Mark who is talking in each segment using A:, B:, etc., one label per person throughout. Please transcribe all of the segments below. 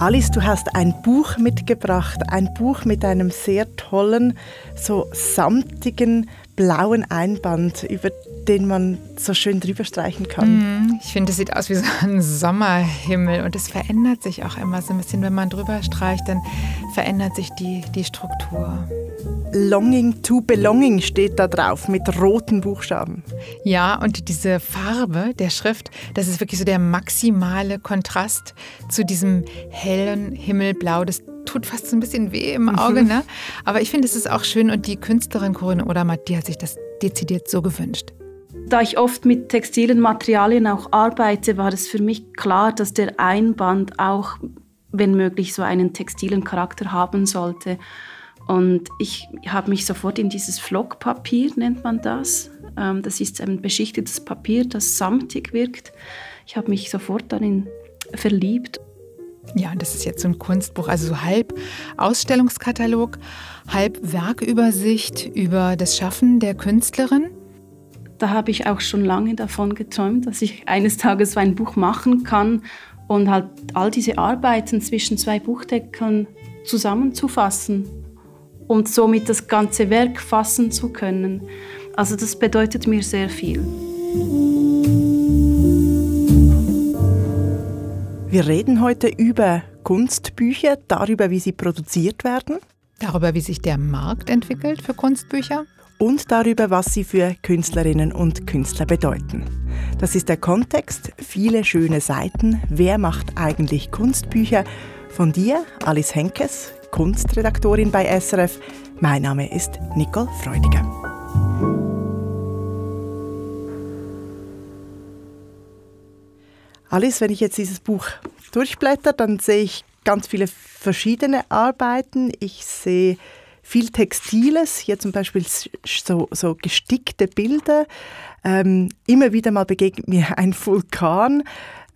A: Alice, du hast ein Buch mitgebracht, ein Buch mit einem sehr tollen, so samtigen blauen Einband, über den man so schön drüber streichen kann.
B: Mm, ich finde, es sieht aus wie so ein Sommerhimmel und es verändert sich auch immer so ein bisschen. Wenn man drüber streicht, dann verändert sich die, die Struktur.
A: Longing to Belonging steht da drauf mit roten Buchstaben.
B: Ja, und diese Farbe der Schrift, das ist wirklich so der maximale Kontrast zu diesem hellen Himmelblau. Das tut fast so ein bisschen weh im Auge, mhm. ne? Aber ich finde, es ist auch schön und die Künstlerin Corinne Odermatt, die hat sich das dezidiert so gewünscht.
C: Da ich oft mit textilen Materialien auch arbeite, war es für mich klar, dass der Einband auch, wenn möglich, so einen textilen Charakter haben sollte. Und ich habe mich sofort in dieses Flockpapier, nennt man das. Ähm, das ist ein beschichtetes Papier, das samtig wirkt. Ich habe mich sofort darin verliebt.
B: Ja, das ist jetzt so ein Kunstbuch, also so halb Ausstellungskatalog, halb Werkübersicht über das Schaffen der Künstlerin.
C: Da habe ich auch schon lange davon geträumt, dass ich eines Tages so ein Buch machen kann und halt all diese Arbeiten zwischen zwei Buchdeckeln zusammenzufassen und somit das ganze Werk fassen zu können. Also das bedeutet mir sehr viel.
A: Wir reden heute über Kunstbücher, darüber, wie sie produziert werden.
B: Darüber, wie sich der Markt entwickelt für Kunstbücher.
A: Und darüber, was sie für Künstlerinnen und Künstler bedeuten. Das ist der Kontext, viele schöne Seiten. Wer macht eigentlich Kunstbücher? Von dir, Alice Henkes, Kunstredaktorin bei SRF. Mein Name ist Nicole Freudiger. Alice, wenn ich jetzt dieses Buch durchblätter, dann sehe ich ganz viele verschiedene Arbeiten. Ich sehe viel Textiles, hier zum Beispiel so, so gestickte Bilder. Ähm, immer wieder mal begegnet mir ein Vulkan.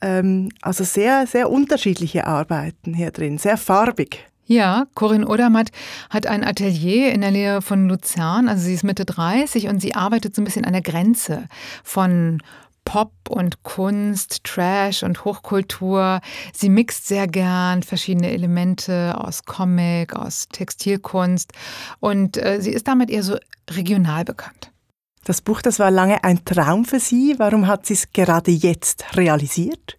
A: Ähm, also sehr, sehr unterschiedliche Arbeiten hier drin, sehr farbig.
B: Ja, Corinne Odermatt hat ein Atelier in der Nähe von Luzern. Also sie ist Mitte 30 und sie arbeitet so ein bisschen an der Grenze von Pop und Kunst, Trash und Hochkultur. Sie mixt sehr gern verschiedene Elemente aus Comic, aus Textilkunst und äh, sie ist damit eher so regional bekannt.
A: Das Buch, das war lange ein Traum für Sie. Warum hat sie es gerade jetzt realisiert?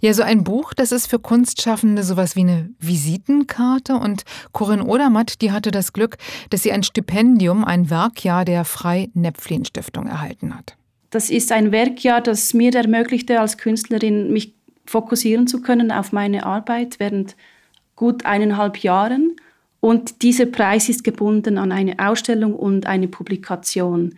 B: Ja, so ein Buch, das ist für Kunstschaffende sowas wie eine Visitenkarte. Und Corinne Odermatt, die hatte das Glück, dass sie ein Stipendium, ein Werkjahr der Frei-Nepflin-Stiftung erhalten hat.
C: Das ist ein Werkjahr, das mir ermöglichte, als Künstlerin mich fokussieren zu können auf meine Arbeit während gut eineinhalb Jahren. Und dieser Preis ist gebunden an eine Ausstellung und eine Publikation.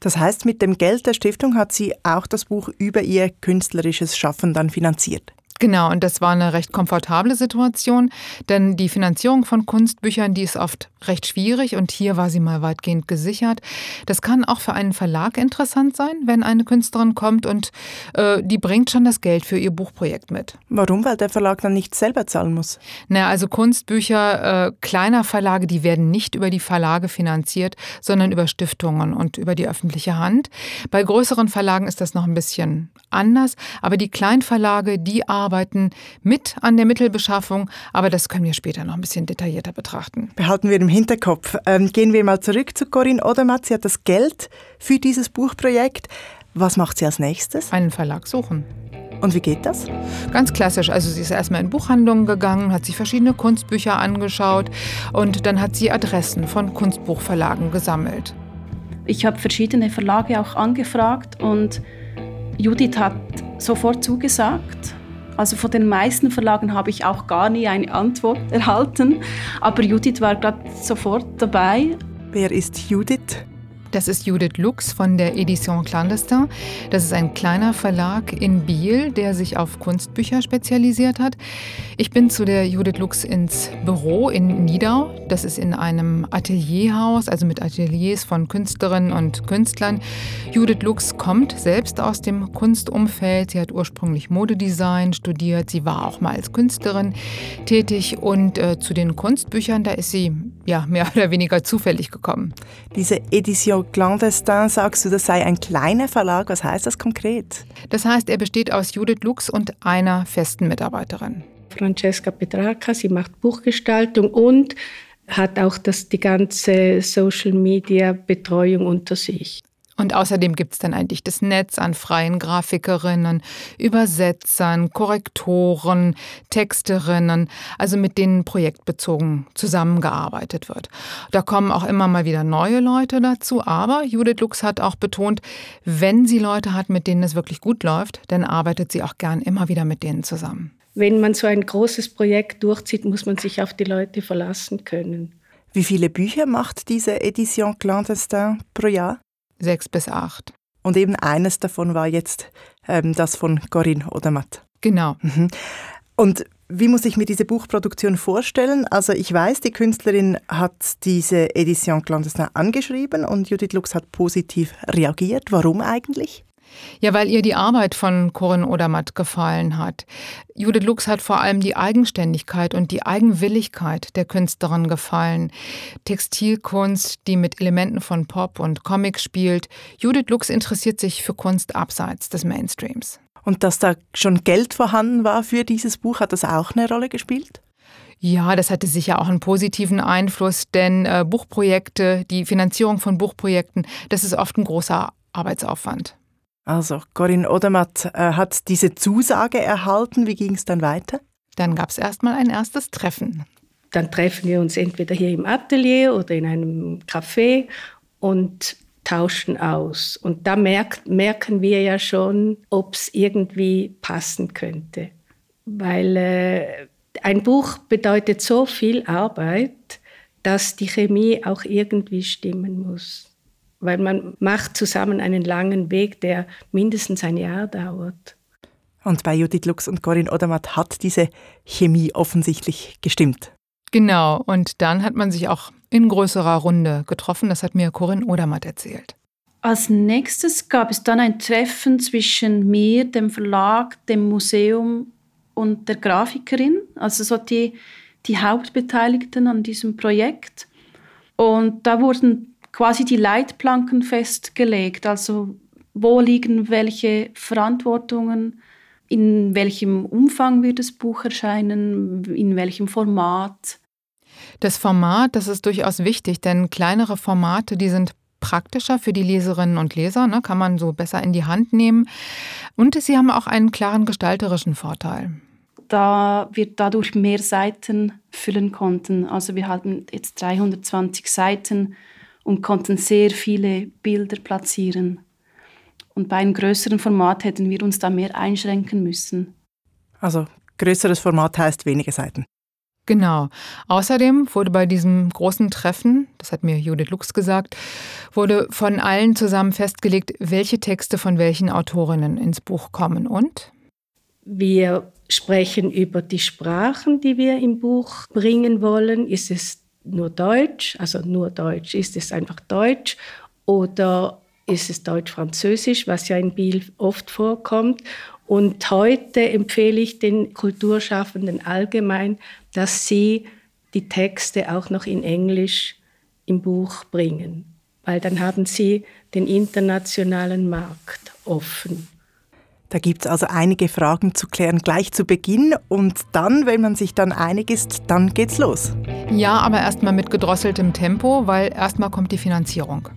A: Das heißt, mit dem Geld der Stiftung hat sie auch das Buch über ihr künstlerisches Schaffen dann finanziert.
B: Genau, und das war eine recht komfortable Situation, denn die Finanzierung von Kunstbüchern, die ist oft recht schwierig und hier war sie mal weitgehend gesichert. Das kann auch für einen Verlag interessant sein, wenn eine Künstlerin kommt und äh, die bringt schon das Geld für ihr Buchprojekt mit.
A: Warum? Weil der Verlag dann nicht selber zahlen muss.
B: Na, also Kunstbücher äh, kleiner Verlage, die werden nicht über die Verlage finanziert, sondern über Stiftungen und über die öffentliche Hand. Bei größeren Verlagen ist das noch ein bisschen anders, aber die Kleinverlage, die arbeiten arbeiten mit an der Mittelbeschaffung, aber das können wir später noch ein bisschen detaillierter betrachten.
A: Behalten wir im Hinterkopf. Ähm, gehen wir mal zurück zu Corinne Odermatt. Sie hat das Geld für dieses Buchprojekt. Was macht sie als nächstes?
B: Einen Verlag suchen.
A: Und wie geht das?
B: Ganz klassisch. Also sie ist erstmal in Buchhandlungen gegangen, hat sich verschiedene Kunstbücher angeschaut und dann hat sie Adressen von Kunstbuchverlagen gesammelt.
C: Ich habe verschiedene Verlage auch angefragt und Judith hat sofort zugesagt also von den meisten Verlagen habe ich auch gar nie eine Antwort erhalten. Aber Judith war gerade sofort dabei.
A: Wer ist Judith?
B: Das ist Judith Lux von der Edition Clandestin. Das ist ein kleiner Verlag in Biel, der sich auf Kunstbücher spezialisiert hat. Ich bin zu der Judith Lux ins Büro in Niedau. Das ist in einem Atelierhaus, also mit Ateliers von Künstlerinnen und Künstlern. Judith Lux kommt selbst aus dem Kunstumfeld. Sie hat ursprünglich Modedesign studiert. Sie war auch mal als Künstlerin tätig und äh, zu den Kunstbüchern, da ist sie ja mehr oder weniger zufällig gekommen.
A: Diese Edition Clandestin sagst du, das sei ein kleiner Verlag. Was heißt das konkret?
B: Das heißt, er besteht aus Judith Lux und einer festen Mitarbeiterin.
D: Francesca Petrarca. Sie macht Buchgestaltung und hat auch das, die ganze Social-Media-Betreuung unter sich.
B: Und außerdem gibt es dann eigentlich das Netz an freien Grafikerinnen, Übersetzern, Korrektoren, Texterinnen, also mit denen projektbezogen zusammengearbeitet wird. Da kommen auch immer mal wieder neue Leute dazu, aber Judith Lux hat auch betont, wenn sie Leute hat, mit denen es wirklich gut läuft, dann arbeitet sie auch gern immer wieder mit denen zusammen.
D: Wenn man so ein großes Projekt durchzieht, muss man sich auf die Leute verlassen können.
A: Wie viele Bücher macht diese Edition Clandestin pro Jahr?
B: Sechs bis acht.
A: Und eben eines davon war jetzt ähm, das von Corinne Odermatt.
B: Genau.
A: Mhm. Und wie muss ich mir diese Buchproduktion vorstellen? Also ich weiß, die Künstlerin hat diese Edition Clandestin angeschrieben und Judith Lux hat positiv reagiert. Warum eigentlich?
B: Ja, weil ihr die Arbeit von Corinne Odermatt gefallen hat. Judith Lux hat vor allem die Eigenständigkeit und die Eigenwilligkeit der Künstlerin gefallen. Textilkunst, die mit Elementen von Pop und Comic spielt. Judith Lux interessiert sich für Kunst abseits des Mainstreams.
A: Und dass da schon Geld vorhanden war für dieses Buch, hat das auch eine Rolle gespielt?
B: Ja, das hatte sicher auch einen positiven Einfluss, denn äh, Buchprojekte, die Finanzierung von Buchprojekten, das ist oft ein großer Arbeitsaufwand.
A: Also Corinne Odermatt äh, hat diese Zusage erhalten. Wie ging es dann weiter?
B: Dann gab es erstmal ein erstes Treffen.
D: Dann treffen wir uns entweder hier im Atelier oder in einem Café und tauschen aus. Und da merkt, merken wir ja schon, ob es irgendwie passen könnte. Weil äh, ein Buch bedeutet so viel Arbeit, dass die Chemie auch irgendwie stimmen muss weil man macht zusammen einen langen Weg, der mindestens ein Jahr dauert.
A: Und bei Judith Lux und Corinne Odermatt hat diese Chemie offensichtlich gestimmt.
B: Genau, und dann hat man sich auch in größerer Runde getroffen. Das hat mir Corinne Odermatt erzählt.
C: Als nächstes gab es dann ein Treffen zwischen mir, dem Verlag, dem Museum und der Grafikerin, also so die, die Hauptbeteiligten an diesem Projekt. Und da wurden quasi die Leitplanken festgelegt, also wo liegen welche Verantwortungen, in welchem Umfang wird das Buch erscheinen, in welchem Format.
B: Das Format, das ist durchaus wichtig, denn kleinere Formate, die sind praktischer für die Leserinnen und Leser, ne, kann man so besser in die Hand nehmen. Und sie haben auch einen klaren gestalterischen Vorteil.
C: Da wir dadurch mehr Seiten füllen konnten. Also wir hatten jetzt 320 Seiten und konnten sehr viele Bilder platzieren. Und bei einem größeren Format hätten wir uns da mehr einschränken müssen.
A: Also größeres Format heißt wenige Seiten.
B: Genau. Außerdem wurde bei diesem großen Treffen, das hat mir Judith Lux gesagt, wurde von allen zusammen festgelegt, welche Texte von welchen Autorinnen ins Buch kommen. Und?
D: Wir sprechen über die Sprachen, die wir im Buch bringen wollen. Ist es nur Deutsch, also nur Deutsch, ist es einfach Deutsch oder ist es Deutsch-Französisch, was ja in Biel oft vorkommt. Und heute empfehle ich den Kulturschaffenden allgemein, dass sie die Texte auch noch in Englisch im Buch bringen, weil dann haben sie den internationalen Markt offen.
A: Da gibt es also einige Fragen zu klären gleich zu Beginn und dann, wenn man sich dann einig ist, dann geht's los.
B: Ja, aber erstmal mit gedrosseltem Tempo, weil erstmal kommt die Finanzierung.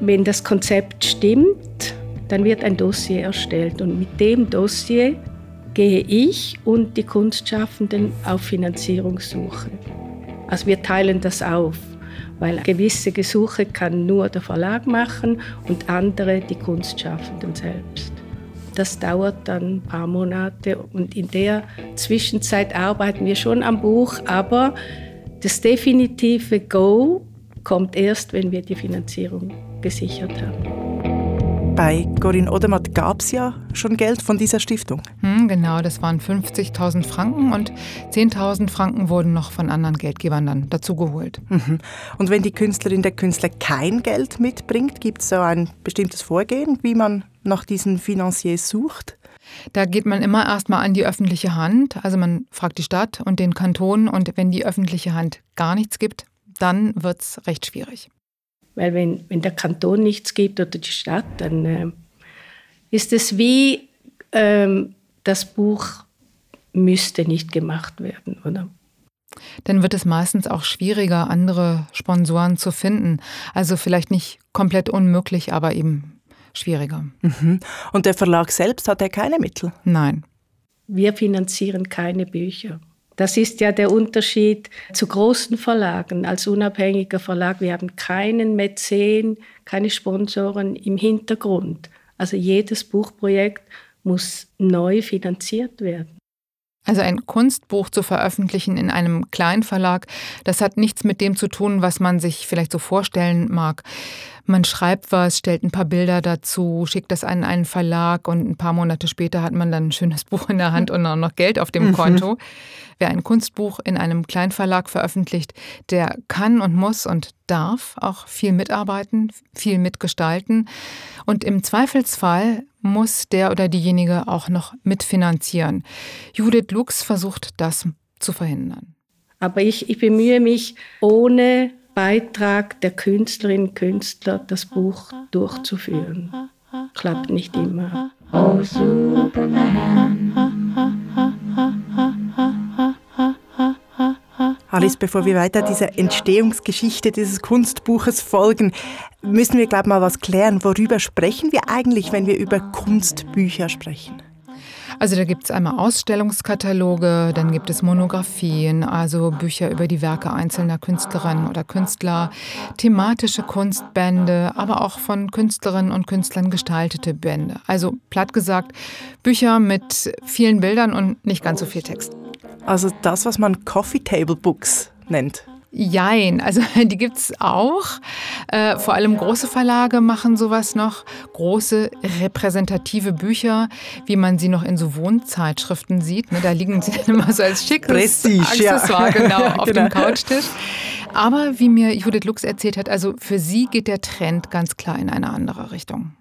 D: Wenn das Konzept stimmt, dann wird ein Dossier erstellt und mit dem Dossier gehe ich und die Kunstschaffenden auf Finanzierungssuche. Also wir teilen das auf, weil gewisse Gesuche kann nur der Verlag machen und andere die Kunstschaffenden selbst. Das dauert dann ein paar Monate und in der Zwischenzeit arbeiten wir schon am Buch, aber das definitive Go kommt erst, wenn wir die Finanzierung gesichert haben.
A: Bei Corinne Odermatt gab es ja schon Geld von dieser Stiftung.
B: Hm, genau, das waren 50.000 Franken und 10.000 Franken wurden noch von anderen Geldgebern dann dazugeholt.
A: Mhm. Und wenn die Künstlerin der Künstler kein Geld mitbringt, gibt es so ein bestimmtes Vorgehen, wie man nach diesen Financiers sucht?
B: Da geht man immer erstmal an die öffentliche Hand. Also man fragt die Stadt und den Kanton und wenn die öffentliche Hand gar nichts gibt, dann wird es recht schwierig.
D: Weil wenn, wenn der Kanton nichts gibt oder die Stadt, dann äh, ist es wie ähm, das Buch müsste nicht gemacht werden, oder?
B: Dann wird es meistens auch schwieriger, andere Sponsoren zu finden. Also vielleicht nicht komplett unmöglich, aber eben schwieriger.
A: Mhm. Und der Verlag selbst hat er keine Mittel?
B: Nein.
D: Wir finanzieren keine Bücher. Das ist ja der Unterschied zu großen Verlagen. Als unabhängiger Verlag, wir haben keinen Mäzen, keine Sponsoren im Hintergrund. Also jedes Buchprojekt muss neu finanziert werden.
B: Also ein Kunstbuch zu veröffentlichen in einem Kleinverlag, das hat nichts mit dem zu tun, was man sich vielleicht so vorstellen mag. Man schreibt was, stellt ein paar Bilder dazu, schickt das an einen Verlag und ein paar Monate später hat man dann ein schönes Buch in der Hand und auch noch Geld auf dem mhm. Konto. Wer ein Kunstbuch in einem Kleinverlag veröffentlicht, der kann und muss und darf auch viel mitarbeiten, viel mitgestalten. Und im Zweifelsfall muss der oder diejenige auch noch mitfinanzieren. Judith Lux versucht das zu verhindern.
D: Aber ich, ich bemühe mich, ohne Beitrag der Künstlerinnen und Künstler das Buch durchzuführen. Klappt nicht immer. Oh, Superman.
A: Alice, bevor wir weiter dieser Entstehungsgeschichte dieses Kunstbuches folgen, müssen wir, glaube ich, mal was klären. Worüber sprechen wir eigentlich, wenn wir über Kunstbücher sprechen?
B: Also da gibt es einmal Ausstellungskataloge, dann gibt es Monographien, also Bücher über die Werke einzelner Künstlerinnen oder Künstler, thematische Kunstbände, aber auch von Künstlerinnen und Künstlern gestaltete Bände. Also platt gesagt, Bücher mit vielen Bildern und nicht ganz so viel Text.
A: Also das, was man Coffee Table Books nennt.
B: Jein, also die gibt es auch. Äh, vor allem große Verlage machen sowas noch. Große repräsentative Bücher, wie man sie noch in so Wohnzeitschriften sieht. Ne, da liegen sie dann immer so als schickes Prestige, Accessoire ja. genau, auf genau. dem Couchtisch. Aber wie mir Judith Lux erzählt hat, also für sie geht der Trend ganz klar in eine andere Richtung.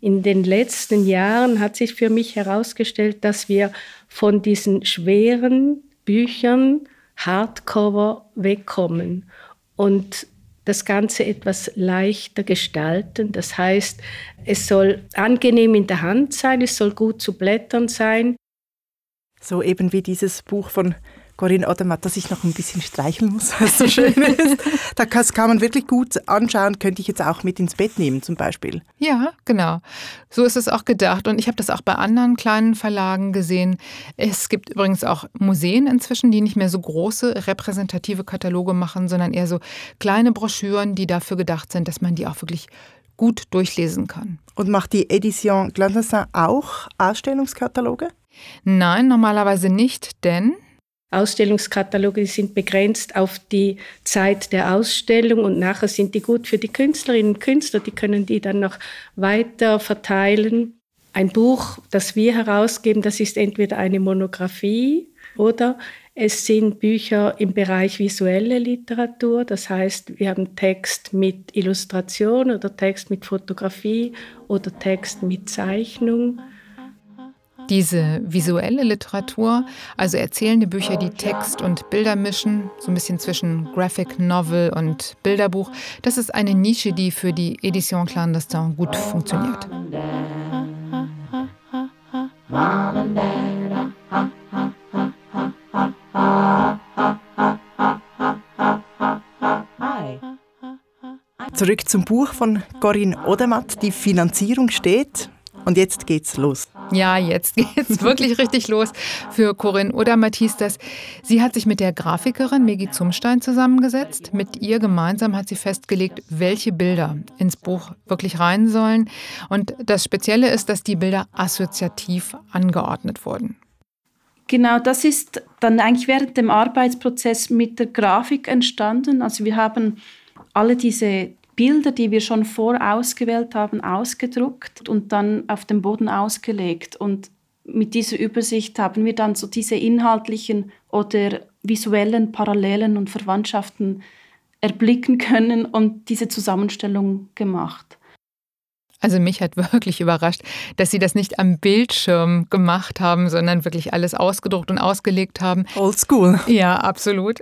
D: In den letzten Jahren hat sich für mich herausgestellt, dass wir von diesen schweren Büchern Hardcover wegkommen und das Ganze etwas leichter gestalten. Das heißt, es soll angenehm in der Hand sein, es soll gut zu blättern sein.
A: So eben wie dieses Buch von Corinne Odermatt, dass ich noch ein bisschen streicheln muss, was so schön ist. Das kann man wirklich gut anschauen, könnte ich jetzt auch mit ins Bett nehmen zum Beispiel.
B: Ja, genau. So ist es auch gedacht. Und ich habe das auch bei anderen kleinen Verlagen gesehen. Es gibt übrigens auch Museen inzwischen, die nicht mehr so große repräsentative Kataloge machen, sondern eher so kleine Broschüren, die dafür gedacht sind, dass man die auch wirklich gut durchlesen kann.
A: Und macht die Edition Clandestin auch Ausstellungskataloge?
B: Nein, normalerweise nicht, denn
D: Ausstellungskataloge sind begrenzt auf die Zeit der Ausstellung und nachher sind die gut für die Künstlerinnen und Künstler, die können die dann noch weiter verteilen. Ein Buch, das wir herausgeben, das ist entweder eine Monographie oder es sind Bücher im Bereich visuelle Literatur, das heißt, wir haben Text mit Illustration oder Text mit Fotografie oder Text mit Zeichnung.
B: Diese visuelle Literatur, also erzählende Bücher, die Text und Bilder mischen, so ein bisschen zwischen Graphic Novel und Bilderbuch, das ist eine Nische, die für die Edition Clandestin gut funktioniert.
A: Zurück zum Buch von Corinne Odermatt. Die Finanzierung steht und jetzt geht's los.
B: Ja, jetzt geht's wirklich richtig los für Corinne oder Mathies. Das. Sie hat sich mit der Grafikerin Megi Zumstein zusammengesetzt. Mit ihr gemeinsam hat sie festgelegt, welche Bilder ins Buch wirklich rein sollen. Und das Spezielle ist, dass die Bilder assoziativ angeordnet wurden.
C: Genau, das ist dann eigentlich während dem Arbeitsprozess mit der Grafik entstanden. Also wir haben alle diese Bilder, die wir schon vorausgewählt haben, ausgedruckt und dann auf dem Boden ausgelegt. Und mit dieser Übersicht haben wir dann so diese inhaltlichen oder visuellen Parallelen und Verwandtschaften erblicken können und diese Zusammenstellung gemacht.
B: Also mich hat wirklich überrascht, dass sie das nicht am Bildschirm gemacht haben, sondern wirklich alles ausgedruckt und ausgelegt haben.
A: Oldschool.
B: Ja, absolut.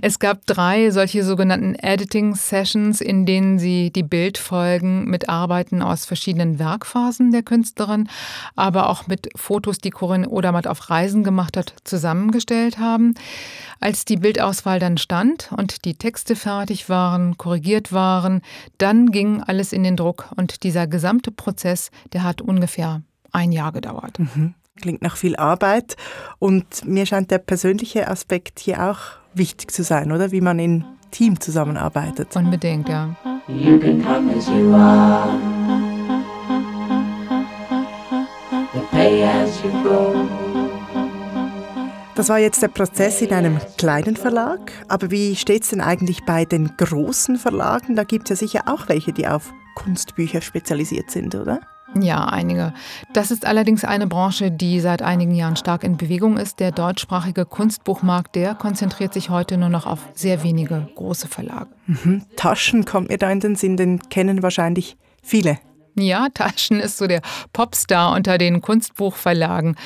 B: Es gab drei solche sogenannten Editing-Sessions, in denen sie die Bildfolgen mit Arbeiten aus verschiedenen Werkphasen der Künstlerin, aber auch mit Fotos, die Corinne Odermatt auf Reisen gemacht hat, zusammengestellt haben. Als die Bildauswahl dann stand und die Texte fertig waren, korrigiert waren, dann ging alles in den Druck und dieser gesamte Prozess, der hat ungefähr ein Jahr gedauert.
A: Mhm. Klingt nach viel Arbeit und mir scheint der persönliche Aspekt hier auch wichtig zu sein, oder? Wie man in Team zusammenarbeitet.
B: Unbedingt, ja. You can come as you are.
A: Pay as you go. Das war jetzt der Prozess in einem kleinen Verlag. Aber wie steht es denn eigentlich bei den großen Verlagen? Da gibt es ja sicher auch welche, die auf Kunstbücher spezialisiert sind, oder?
B: Ja, einige. Das ist allerdings eine Branche, die seit einigen Jahren stark in Bewegung ist. Der deutschsprachige Kunstbuchmarkt, der konzentriert sich heute nur noch auf sehr wenige große Verlage.
A: Mhm. Taschen kommt mir da in den Sinn, den kennen wahrscheinlich viele.
B: Ja, Taschen ist so der Popstar unter den Kunstbuchverlagen.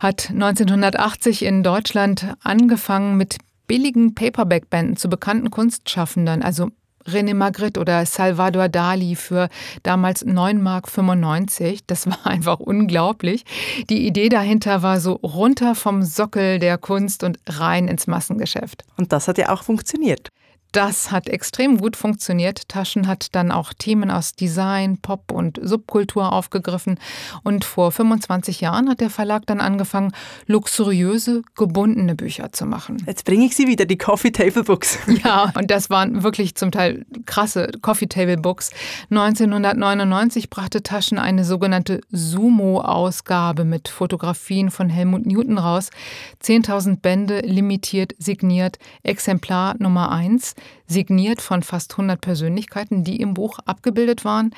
B: Hat 1980 in Deutschland angefangen mit billigen Paperback-Bänden zu bekannten Kunstschaffenden, also René Magritte oder Salvador Dali für damals 9,95 Mark. Das war einfach unglaublich. Die Idee dahinter war so runter vom Sockel der Kunst und rein ins Massengeschäft.
A: Und das hat ja auch funktioniert.
B: Das hat extrem gut funktioniert. Taschen hat dann auch Themen aus Design, Pop und Subkultur aufgegriffen. Und vor 25 Jahren hat der Verlag dann angefangen, luxuriöse, gebundene Bücher zu machen.
A: Jetzt bringe ich sie wieder, die Coffee Table Books.
B: Ja, und das waren wirklich zum Teil krasse Coffee Table Books. 1999 brachte Taschen eine sogenannte Sumo-Ausgabe mit Fotografien von Helmut Newton raus. 10.000 Bände, limitiert, signiert, Exemplar Nummer 1 signiert von fast 100 Persönlichkeiten, die im Buch abgebildet waren,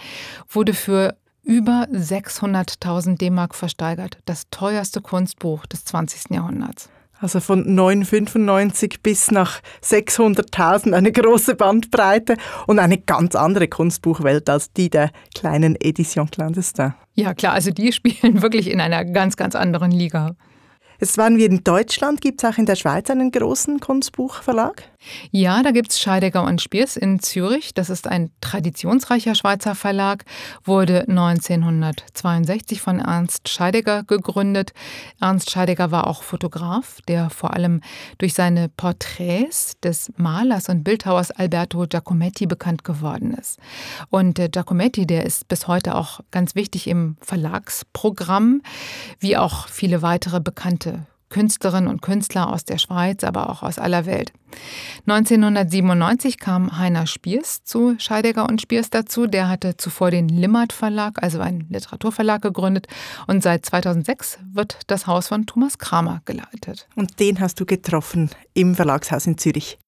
B: wurde für über 600.000 D-Mark versteigert. Das teuerste Kunstbuch des 20. Jahrhunderts.
A: Also von 9,95 bis nach 600.000, eine große Bandbreite und eine ganz andere Kunstbuchwelt als die der kleinen Edition Clandestin.
B: Ja klar, also die spielen wirklich in einer ganz, ganz anderen Liga.
A: Jetzt waren wir in Deutschland. Gibt es auch in der Schweiz einen großen Kunstbuchverlag?
B: Ja, da gibt es Scheidegger und Spiers in Zürich. Das ist ein traditionsreicher Schweizer Verlag, wurde 1962 von Ernst Scheidegger gegründet. Ernst Scheidegger war auch Fotograf, der vor allem durch seine Porträts des Malers und Bildhauers Alberto Giacometti bekannt geworden ist. Und äh, Giacometti, der ist bis heute auch ganz wichtig im Verlagsprogramm, wie auch viele weitere bekannte Künstlerinnen und Künstler aus der Schweiz, aber auch aus aller Welt. 1997 kam Heiner Spiers zu Scheidegger und Spiers dazu. Der hatte zuvor den Limmert Verlag, also einen Literaturverlag, gegründet. Und seit 2006 wird das Haus von Thomas Kramer geleitet.
A: Und den hast du getroffen im Verlagshaus in Zürich.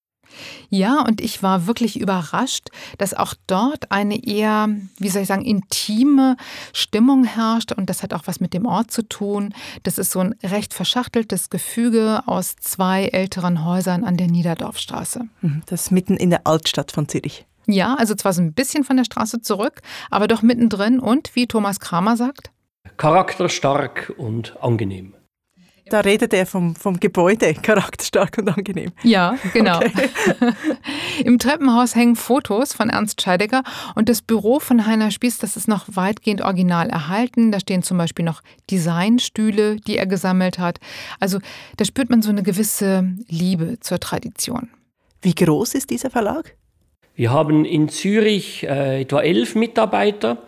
B: Ja, und ich war wirklich überrascht, dass auch dort eine eher, wie soll ich sagen, intime Stimmung herrscht. Und das hat auch was mit dem Ort zu tun. Das ist so ein recht verschachteltes Gefüge aus zwei älteren Häusern an der Niederdorfstraße.
A: Mhm, das ist mitten in der Altstadt von Zürich.
B: Ja, also zwar so ein bisschen von der Straße zurück, aber doch mittendrin und, wie Thomas Kramer sagt,
E: charakterstark und angenehm.
A: Da redet er vom, vom Gebäude, charakterstark und angenehm.
B: Ja, genau. Okay. Im Treppenhaus hängen Fotos von Ernst Scheidegger und das Büro von Heiner Spieß, das ist noch weitgehend original erhalten. Da stehen zum Beispiel noch Designstühle, die er gesammelt hat. Also da spürt man so eine gewisse Liebe zur Tradition.
A: Wie groß ist dieser Verlag?
E: Wir haben in Zürich äh, etwa elf Mitarbeiter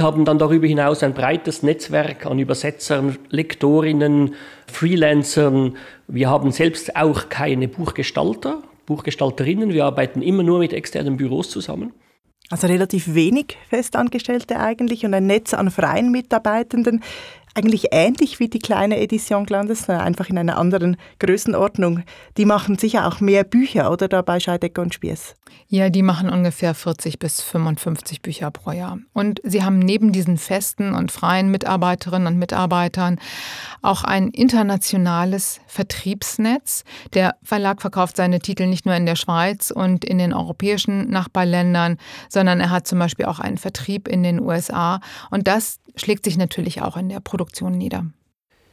E: haben dann darüber hinaus ein breites Netzwerk an Übersetzern, Lektorinnen, Freelancern. Wir haben selbst auch keine Buchgestalter, Buchgestalterinnen. Wir arbeiten immer nur mit externen Büros zusammen.
A: Also relativ wenig Festangestellte eigentlich und ein Netz an freien Mitarbeitenden. Eigentlich ähnlich wie die kleine Edition Clandestin, einfach in einer anderen Größenordnung. Die machen sicher auch mehr Bücher, oder da bei Scheidecker und Spiess?
B: Ja, die machen ungefähr 40 bis 55 Bücher pro Jahr. Und sie haben neben diesen festen und freien Mitarbeiterinnen und Mitarbeitern auch ein internationales Vertriebsnetz. Der Verlag verkauft seine Titel nicht nur in der Schweiz und in den europäischen Nachbarländern, sondern er hat zum Beispiel auch einen Vertrieb in den USA. Und das schlägt sich natürlich auch in der Produktion nieder.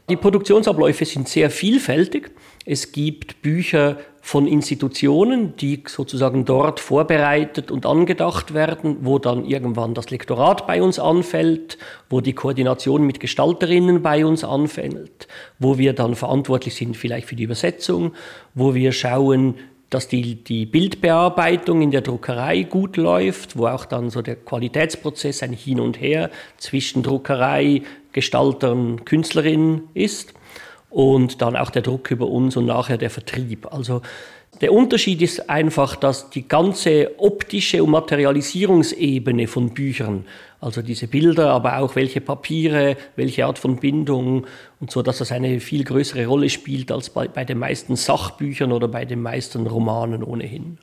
E: Die Produktionsabläufe sind sehr vielfältig. Es gibt Bücher von Institutionen, die sozusagen dort vorbereitet und angedacht werden, wo dann irgendwann das Lektorat bei uns anfällt, wo die Koordination mit Gestalterinnen bei uns anfällt, wo wir dann verantwortlich sind vielleicht für die Übersetzung, wo wir schauen, dass die, die Bildbearbeitung in der Druckerei gut läuft, wo auch dann so der Qualitätsprozess ein Hin und Her zwischen Druckerei, Gestaltern, Künstlerinnen ist und dann auch der Druck über uns und nachher der Vertrieb. Also der Unterschied ist einfach, dass die ganze optische und Materialisierungsebene von Büchern, also diese Bilder, aber auch welche Papiere, welche Art von Bindung und so, dass das eine viel größere Rolle spielt als bei, bei den meisten Sachbüchern oder bei den meisten Romanen ohnehin.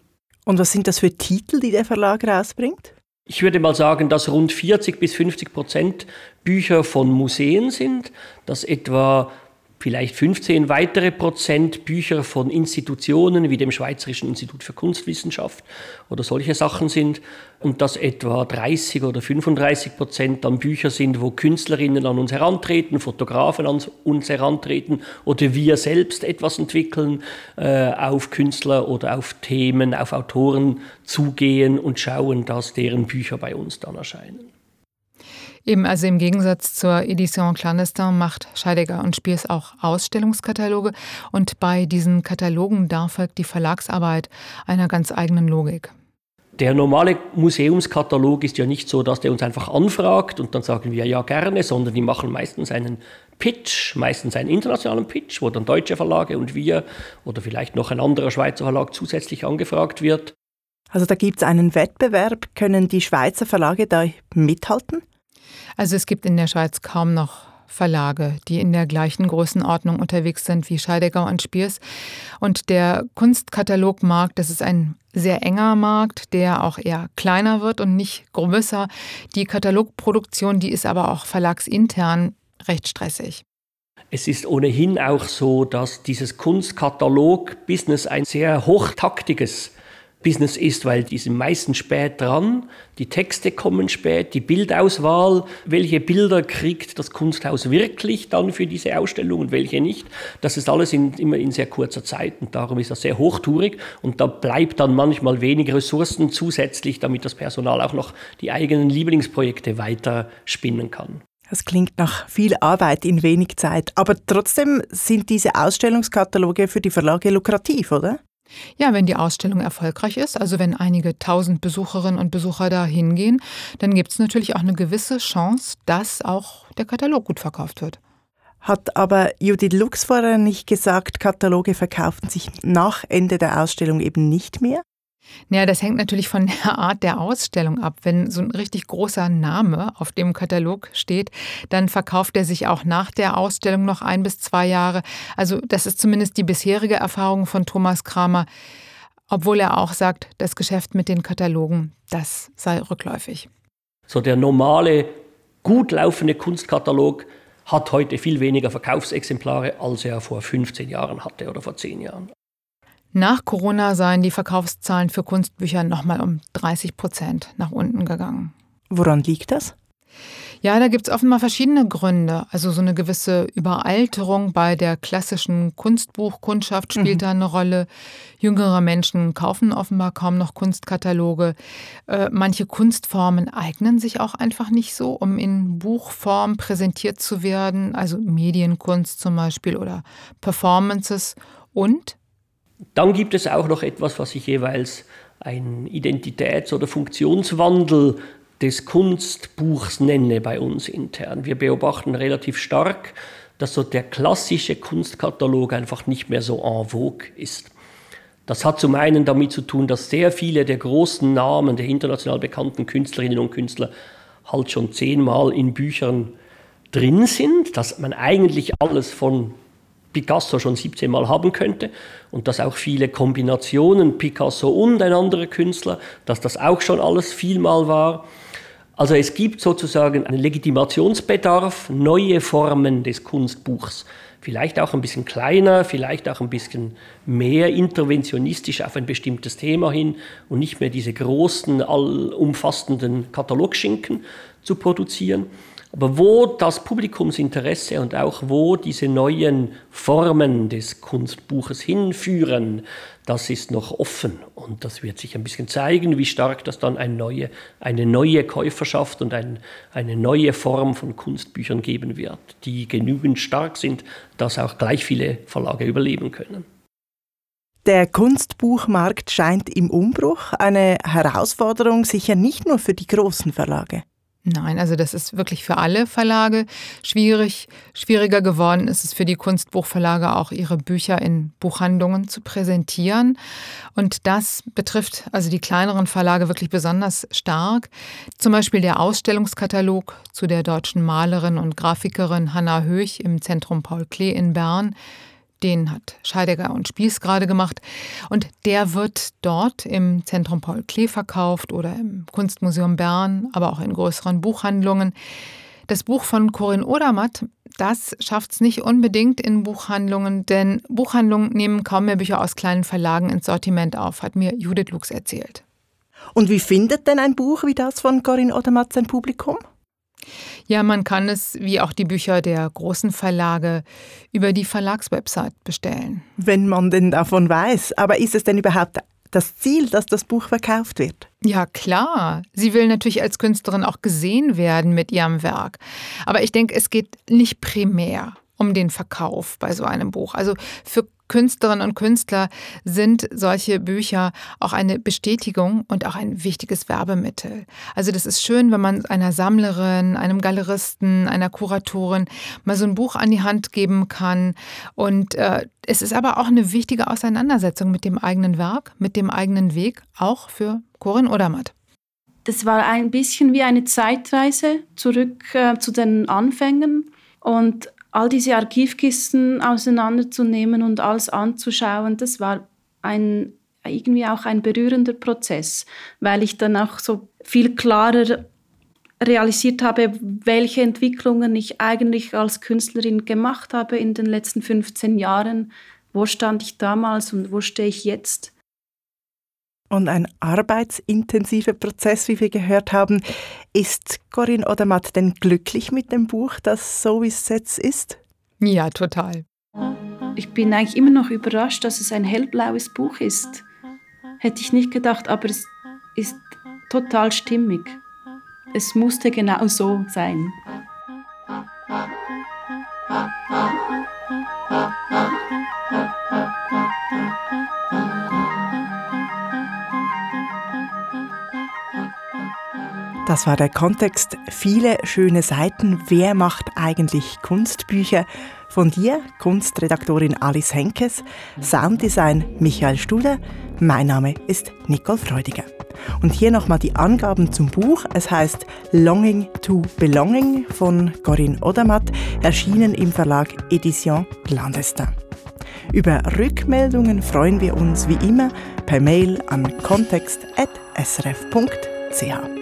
A: Und was sind das für Titel, die der Verlag rausbringt?
E: Ich würde mal sagen, dass rund 40 bis 50 Prozent Bücher von Museen sind, dass etwa vielleicht 15 weitere Prozent Bücher von Institutionen wie dem Schweizerischen Institut für Kunstwissenschaft oder solche Sachen sind und dass etwa 30 oder 35 Prozent dann Bücher sind, wo Künstlerinnen an uns herantreten, Fotografen an uns herantreten oder wir selbst etwas entwickeln, äh, auf Künstler oder auf Themen, auf Autoren zugehen und schauen, dass deren Bücher bei uns dann erscheinen.
B: Eben, also im Gegensatz zur Edition Clandestin macht Scheidegger und Spiers auch Ausstellungskataloge und bei diesen Katalogen da folgt die Verlagsarbeit einer ganz eigenen Logik.
E: Der normale Museumskatalog ist ja nicht so, dass der uns einfach anfragt und dann sagen wir ja gerne, sondern die machen meistens einen Pitch, meistens einen internationalen Pitch, wo dann deutsche Verlage und wir oder vielleicht noch ein anderer Schweizer Verlag zusätzlich angefragt wird.
A: Also da gibt es einen Wettbewerb. Können die Schweizer Verlage da mithalten?
B: Also es gibt in der Schweiz kaum noch Verlage, die in der gleichen Größenordnung unterwegs sind wie Scheidegger und Spiers. Und der Kunstkatalogmarkt, das ist ein sehr enger Markt, der auch eher kleiner wird und nicht größer. Die Katalogproduktion, die ist aber auch verlagsintern recht stressig.
E: Es ist ohnehin auch so, dass dieses Kunstkatalog-Business ein sehr hochtaktiges Business ist, weil die sind meistens spät dran, die Texte kommen spät, die Bildauswahl, welche Bilder kriegt das Kunsthaus wirklich dann für diese Ausstellung und welche nicht, das ist alles in, immer in sehr kurzer Zeit und darum ist das sehr hochtourig und da bleibt dann manchmal wenig Ressourcen zusätzlich, damit das Personal auch noch die eigenen Lieblingsprojekte weiter spinnen kann.
A: Das klingt nach viel Arbeit in wenig Zeit. Aber trotzdem sind diese Ausstellungskataloge für die Verlage lukrativ, oder?
B: Ja, wenn die Ausstellung erfolgreich ist, also wenn einige tausend Besucherinnen und Besucher da hingehen, dann gibt es natürlich auch eine gewisse Chance, dass auch der Katalog gut verkauft wird.
A: Hat aber Judith Lux vorher nicht gesagt, Kataloge verkaufen sich nach Ende der Ausstellung eben nicht mehr?
B: Naja, das hängt natürlich von der Art der Ausstellung ab. Wenn so ein richtig großer Name auf dem Katalog steht, dann verkauft er sich auch nach der Ausstellung noch ein bis zwei Jahre. Also das ist zumindest die bisherige Erfahrung von Thomas Kramer, obwohl er auch sagt, das Geschäft mit den Katalogen, das sei rückläufig.
E: So der normale, gut laufende Kunstkatalog hat heute viel weniger Verkaufsexemplare, als er vor 15 Jahren hatte oder vor 10 Jahren.
B: Nach Corona seien die Verkaufszahlen für Kunstbücher nochmal um 30 Prozent nach unten gegangen.
A: Woran liegt das?
B: Ja, da gibt es offenbar verschiedene Gründe. Also so eine gewisse Überalterung bei der klassischen Kunstbuchkundschaft spielt mhm. da eine Rolle. Jüngere Menschen kaufen offenbar kaum noch Kunstkataloge. Äh, manche Kunstformen eignen sich auch einfach nicht so, um in Buchform präsentiert zu werden. Also Medienkunst zum Beispiel oder Performances. Und
E: dann gibt es auch noch etwas, was ich jeweils ein Identitäts- oder Funktionswandel des Kunstbuchs nenne bei uns intern. Wir beobachten relativ stark, dass so der klassische Kunstkatalog einfach nicht mehr so en vogue ist. Das hat zum einen damit zu tun, dass sehr viele der großen Namen der international bekannten Künstlerinnen und Künstler halt schon zehnmal in Büchern drin sind, dass man eigentlich alles von Picasso schon 17 Mal haben könnte und dass auch viele Kombinationen Picasso und ein anderer Künstler, dass das auch schon alles vielmal war. Also es gibt sozusagen einen Legitimationsbedarf, neue Formen des Kunstbuchs. Vielleicht auch ein bisschen kleiner, vielleicht auch ein bisschen mehr interventionistisch auf ein bestimmtes Thema hin und nicht mehr diese großen, allumfassenden Katalogschinken zu produzieren. Aber wo das Publikumsinteresse und auch wo diese neuen Formen des Kunstbuches hinführen, das ist noch offen. Und das wird sich ein bisschen zeigen, wie stark das dann eine neue, eine neue Käuferschaft und ein, eine neue Form von Kunstbüchern geben wird, die genügend stark sind, dass auch gleich viele Verlage überleben können.
A: Der Kunstbuchmarkt scheint im Umbruch, eine Herausforderung sicher nicht nur für die großen Verlage.
B: Nein, also das ist wirklich für alle Verlage schwierig. Schwieriger geworden ist es für die Kunstbuchverlage auch, ihre Bücher in Buchhandlungen zu präsentieren. Und das betrifft also die kleineren Verlage wirklich besonders stark. Zum Beispiel der Ausstellungskatalog zu der deutschen Malerin und Grafikerin Hanna Höch im Zentrum Paul Klee in Bern den hat Scheidegger und Spieß gerade gemacht. Und der wird dort im Zentrum Paul Klee verkauft oder im Kunstmuseum Bern, aber auch in größeren Buchhandlungen. Das Buch von Corinne Odermatt, das schafft es nicht unbedingt in Buchhandlungen, denn Buchhandlungen nehmen kaum mehr Bücher aus kleinen Verlagen ins Sortiment auf, hat mir Judith Lux erzählt.
A: Und wie findet denn ein Buch wie das von Corinne Odermatt sein Publikum?
B: Ja, man kann es, wie auch die Bücher der großen Verlage, über die Verlagswebsite bestellen.
A: Wenn man denn davon weiß. Aber ist es denn überhaupt das Ziel, dass das Buch verkauft wird?
B: Ja, klar. Sie will natürlich als Künstlerin auch gesehen werden mit ihrem Werk. Aber ich denke, es geht nicht primär um den Verkauf bei so einem Buch. Also für Künstlerinnen und Künstler sind solche Bücher auch eine Bestätigung und auch ein wichtiges Werbemittel. Also das ist schön, wenn man einer Sammlerin, einem Galeristen, einer Kuratorin mal so ein Buch an die Hand geben kann. Und äh, es ist aber auch eine wichtige Auseinandersetzung mit dem eigenen Werk, mit dem eigenen Weg, auch für Corinne Odermatt.
C: Das war ein bisschen wie eine Zeitreise zurück äh, zu den Anfängen. Und all diese Archivkisten auseinanderzunehmen und alles anzuschauen, das war ein, irgendwie auch ein berührender Prozess, weil ich dann auch so viel klarer realisiert habe, welche Entwicklungen ich eigentlich als Künstlerin gemacht habe in den letzten 15 Jahren. Wo stand ich damals und wo stehe ich jetzt?
A: Und ein arbeitsintensiver Prozess, wie wir gehört haben. Ist Corinne Odermatt denn glücklich mit dem Buch, das so wie es jetzt ist?
B: Ja, total.
C: Ich bin eigentlich immer noch überrascht, dass es ein hellblaues Buch ist. Hätte ich nicht gedacht, aber es ist total stimmig. Es musste genau so sein.
A: Das war der Kontext. Viele schöne Seiten. Wer macht eigentlich Kunstbücher? Von dir, Kunstredaktorin Alice Henkes, Sounddesign Michael Studer. Mein Name ist Nicole Freudiger. Und hier nochmal die Angaben zum Buch. Es heißt Longing to Belonging von Corinne Odermatt, erschienen im Verlag Edition Clandestin. Über Rückmeldungen freuen wir uns wie immer per Mail an kontext.srf.ch.